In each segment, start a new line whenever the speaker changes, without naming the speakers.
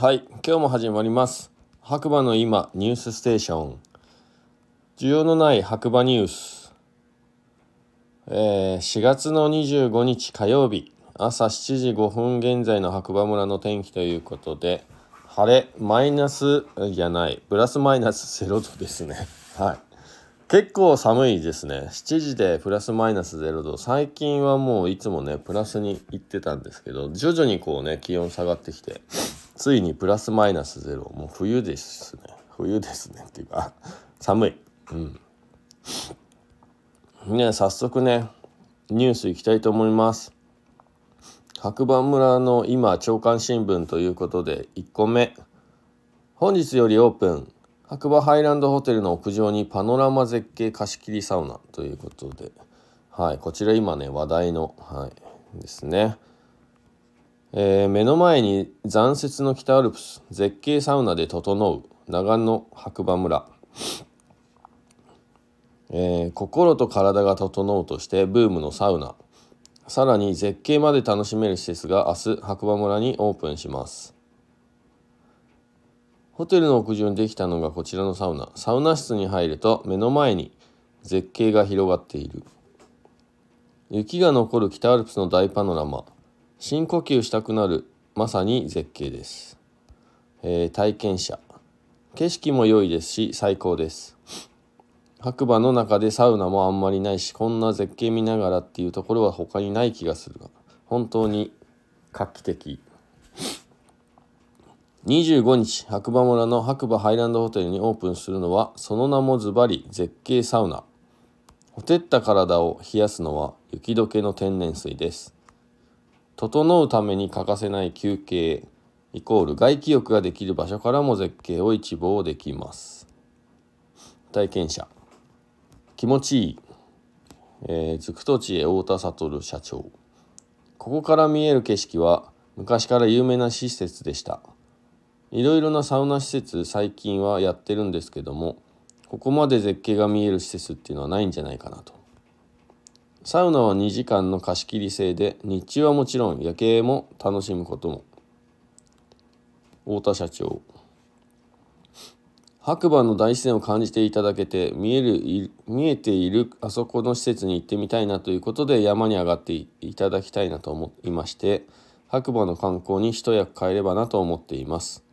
はい今日も始まります。白馬の今ニュースステーション。需要のない白馬ニュース、えー、4月の25日火曜日朝7時5分現在の白馬村の天気ということで晴れマイナスじゃないプラスマイナス0度ですね。はい。結構寒いですね。7時でプラスマイナス0度。最近はもういつもねプラスに行ってたんですけど徐々にこうね気温下がってきて。ついにプラスマイナス0もう冬ですね。冬ですねっていうか 寒い。うん。ね早速ねニュースいきたいと思います。白馬村の今朝刊新聞ということで1個目。本日よりオープン。白馬ハイランドホテルの屋上にパノラマ絶景貸し切りサウナということで、はい、こちら今ね話題の、はい、ですね、えー、目の前に残雪の北アルプス絶景サウナで整う長野白馬村、えー、心と体が整うとしてブームのサウナさらに絶景まで楽しめる施設が明日白馬村にオープンしますホテルの屋上にできたのがこちらのサウナ。サウナ室に入ると目の前に絶景が広がっている。雪が残る北アルプスの大パノラマ。深呼吸したくなるまさに絶景です。えー、体験者。景色も良いですし最高です。白馬の中でサウナもあんまりないしこんな絶景見ながらっていうところは他にない気がするが本当に画期的。25日白馬村の白馬ハイランドホテルにオープンするのはその名もズバリ絶景サウナほてった体を冷やすのは雪解けの天然水です整うために欠かせない休憩イコール外気浴ができる場所からも絶景を一望できます。体験者。気持ちいい、えー、ずくとちへ太田悟社長。ここから見える景色は昔から有名な施設でした。いろいろなサウナ施設最近はやってるんですけどもここまで絶景が見える施設っていうのはないんじゃないかなと。サウナは2時間の貸し切り制で日中はもちろん夜景も楽しむことも。太田社長。白馬の大自然を感じていただけて見える見えているあそこの施設に行ってみたいなということで山に上がっていただきたいなと思いまして白馬の観光に一役買えればなと思っています。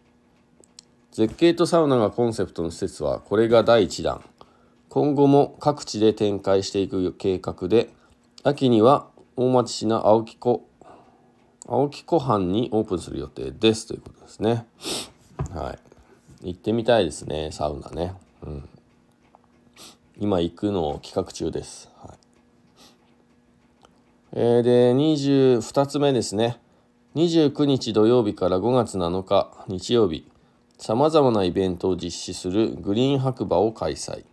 絶景とサウナがコンセプトの施設はこれが第1弾。今後も各地で展開していく計画で秋には大町市の青木湖青木湖畔にオープンする予定です。ということですね。はい。行ってみたいですね。サウナね。うん。今行くのを企画中です、はい。えー、で22つ目ですね。29日土曜日から5月7日日曜日さまざまなイベントを実施するグリーン白馬を開催。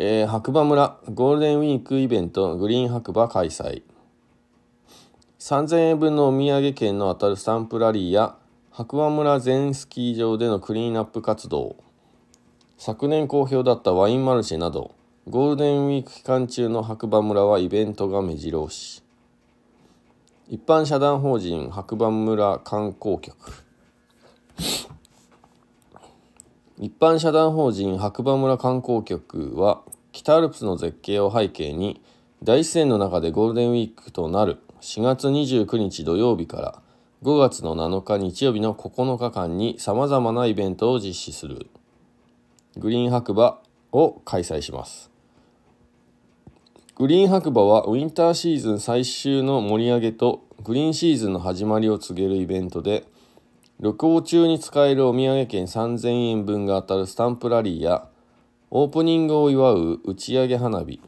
えー、白馬村ゴールデンウィークイベントグリーン白馬開催。3000円分のお土産券の当たるスタンプラリーや白馬村全スキー場でのクリーンアップ活動。昨年好評だったワインマルシェなどゴールデンウィーク期間中の白馬村はイベントが目白押し。一般社団法人白馬村観光局。一般社団法人白馬村観光局は北アルプスの絶景を背景に大自然の中でゴールデンウィークとなる4月29日土曜日から5月の7日日曜日の9日間にさまざまなイベントを実施するグリーン白馬を開催します。グリーン白馬はウィンターシーズン最終の盛り上げとグリーンシーズンの始まりを告げるイベントで旅行中に使えるお土産券3000円分が当たるスタンプラリーやオープニングを祝う打ち上げ花火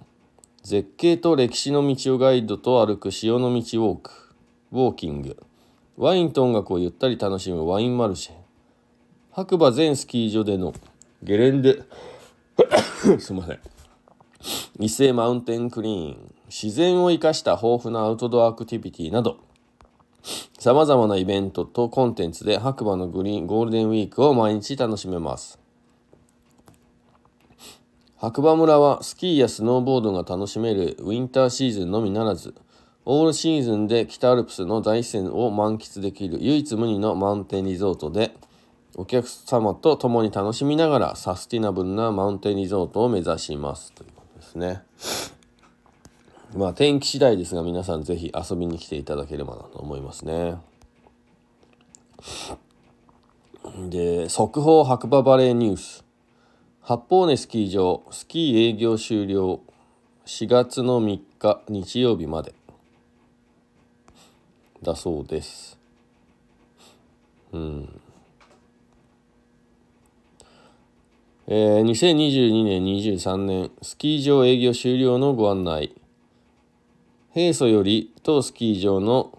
絶景と歴史の道をガイドと歩く潮の道ウォークウォーキングワインと音楽をゆったり楽しむワインマルシェ白馬全スキー場でのゲレンデ すいません伊勢マウンテンクリーン自然を生かした豊富なアウトドアアクティビティなどさまざまなイベントとコンテンツで白馬のグリーンゴールデンウィークを毎日楽しめます白馬村はスキーやスノーボードが楽しめるウィンターシーズンのみならずオールシーズンで北アルプスの大自然を満喫できる唯一無二のマウンテンリゾートでお客様と共に楽しみながらサスティナブルなマウンテンリゾートを目指しますということですね。まあ天気次第ですが皆さんぜひ遊びに来ていただければなと思いますね。で速報白馬バレーニュース。八方根スキー場スキー営業終了4月の3日日曜日まで。だそうです。うん。えー、2022年23年スキー場営業終了のご案内。平素より当スキー場の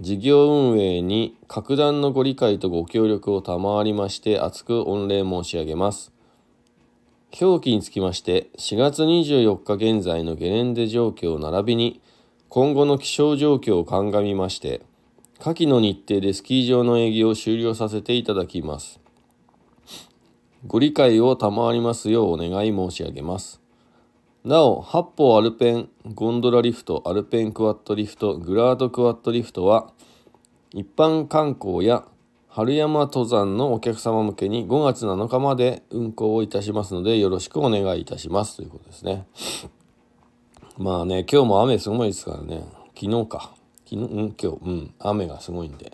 事業運営に格段のご理解とご協力を賜りまして厚く御礼申し上げます。表記につきまして4月24日現在のゲレンデ状況並びに今後の気象状況を鑑みまして下記の日程でスキー場の営業を終了させていただきます。ご理解を賜りますようお願い申し上げます。なお、八方アルペンゴンドラリフト、アルペンクワッドリフト、グラードクワッドリフトは、一般観光や春山登山のお客様向けに5月7日まで運行をいたしますので、よろしくお願いいたしますということですね。まあね、今日も雨すごいですからね。昨日か。昨日、うん、今日、うん、雨がすごいんで。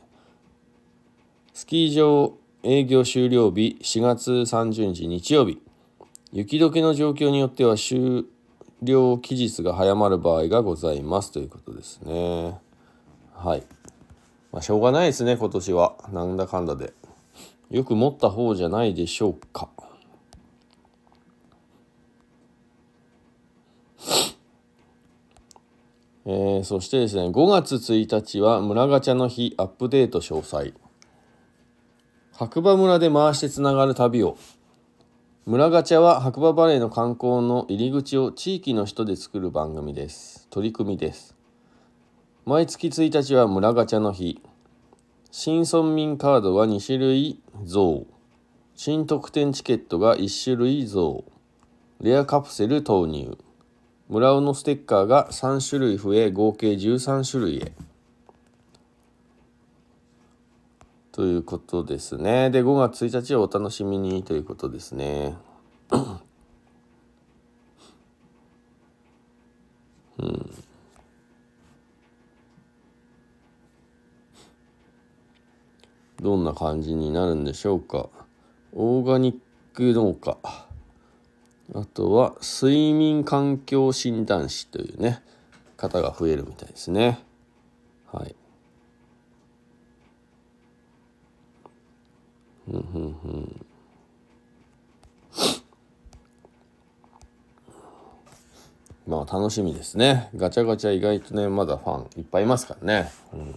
スキー場営業終了日4月30日日曜日。雪解けの状況によっては終了期日が早まる場合がございますということですね。はい。まあ、しょうがないですね、今年は。なんだかんだで。よく持った方じゃないでしょうか。えー、そしてですね、5月1日は村ガチャの日アップデート詳細。白馬村で回してつながる旅を村ガチャは白馬バレーの観光の入り口を地域の人で作る番組です。取り組みです。毎月1日は村ガチャの日。新村民カードは2種類増。新特典チケットが1種類増。レアカプセル投入。村尾のステッカーが3種類増え合計13種類へ。ということですね。で、5月1日はお楽しみにということですね。うん。どんな感じになるんでしょうか。オーガニック農家。あとは、睡眠環境診断士というね、方が増えるみたいですね。はい。うんうんうんまあ楽しみですね。ガチャガチャ意外とね、まだファンいっぱいいますからね。うん、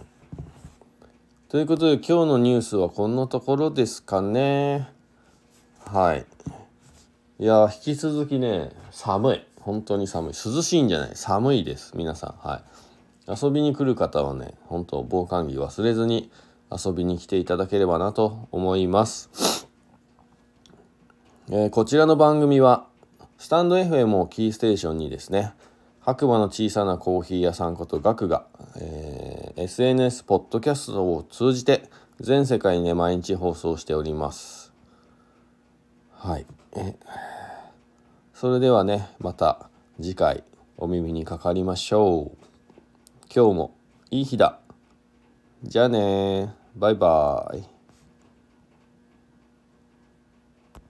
ということで今日のニュースはこんなところですかね。はい。いや、引き続きね、寒い。本当に寒い。涼しいんじゃない寒いです。皆さん。はい。遊びに来る方はね、本当防寒着忘れずに遊びに来ていただければなと思います。えー、こちらの番組は、スタンド FM をキーステーションにですね、白馬の小さなコーヒー屋さんことガクが、えー、SNS、ポッドキャストを通じて全世界にね、毎日放送しております。はい。それではね、また次回お耳にかかりましょう。今日もいい日だ。じゃあねバイバイ。